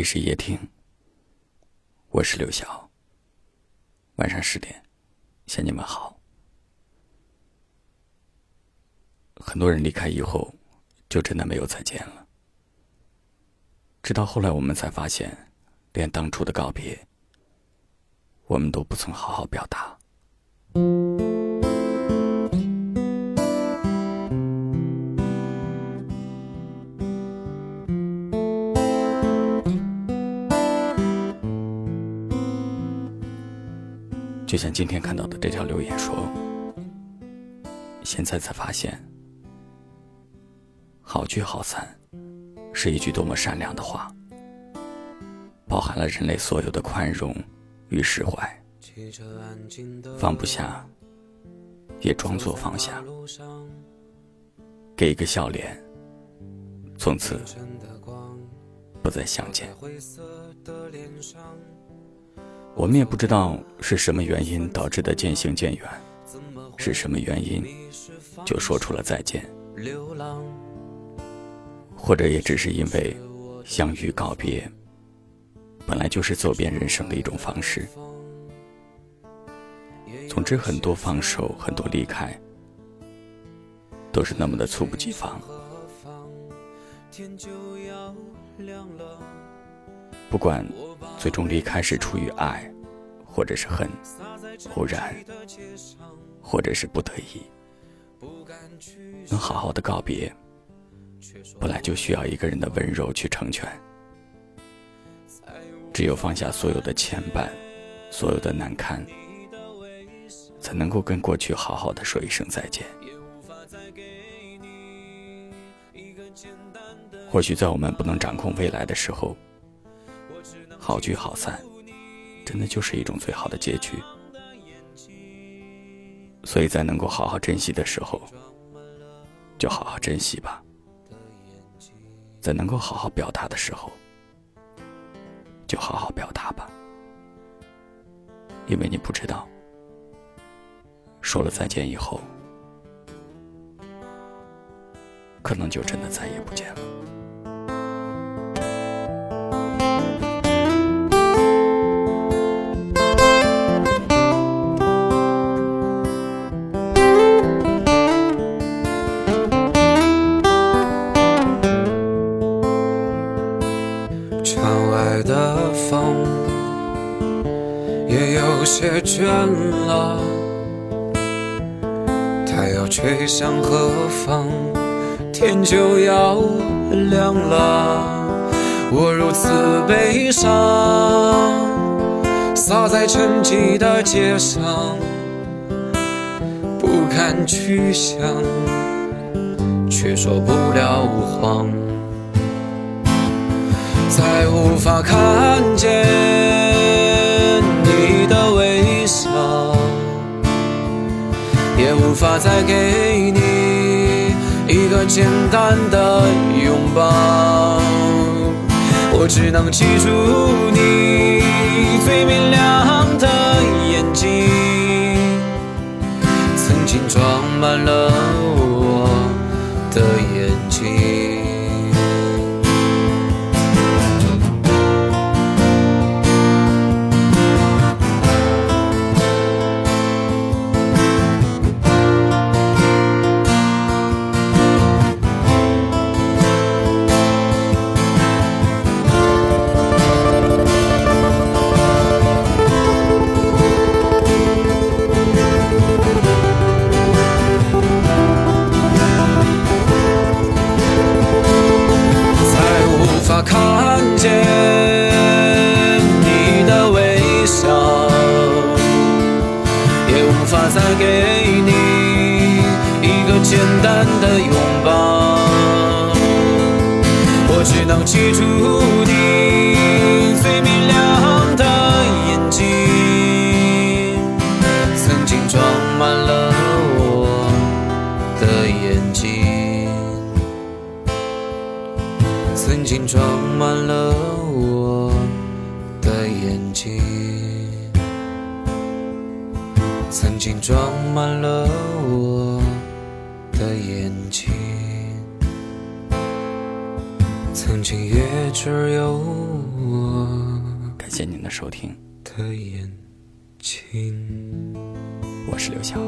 里是夜听，我是刘晓。晚上十点，向你们好。很多人离开以后，就真的没有再见了。直到后来，我们才发现，连当初的告别，我们都不曾好好表达。就像今天看到的这条留言说：“现在才发现，好聚好散是一句多么善良的话，包含了人类所有的宽容与释怀。放不下，也装作放下，给一个笑脸，从此不再相见。”我们也不知道是什么原因导致的渐行渐远，是什么原因就说出了再见，或者也只是因为相遇告别本来就是走遍人生的一种方式。总之，很多放手，很多离开，都是那么的猝不及防。不管最终离开是出于爱，或者是恨，偶然，或者是不得已，能好好的告别，本来就需要一个人的温柔去成全。只有放下所有的牵绊，所有的难堪，才能够跟过去好好的说一声再见。或许在我们不能掌控未来的时候。好聚好散，真的就是一种最好的结局。所以在能够好好珍惜的时候，就好好珍惜吧；在能够好好表达的时候，就好好表达吧。因为你不知道，说了再见以后，可能就真的再也不见了。倦了，太阳吹向何方，天就要亮了。我如此悲伤，洒在沉寂的街上，不堪去想，却说不了谎，再无法看见。也无法再给你一个简单的拥抱，我只能记住你最明亮的眼睛，曾经装满了我的眼睛。无法再给你一个简单的拥抱，我只能记住你最明亮的眼睛，曾经装满了我的眼睛，曾经装满了我的眼睛。曾经装满了我的眼睛，曾经也只有我。感。谢您的收听，的眼睛。我是刘晓。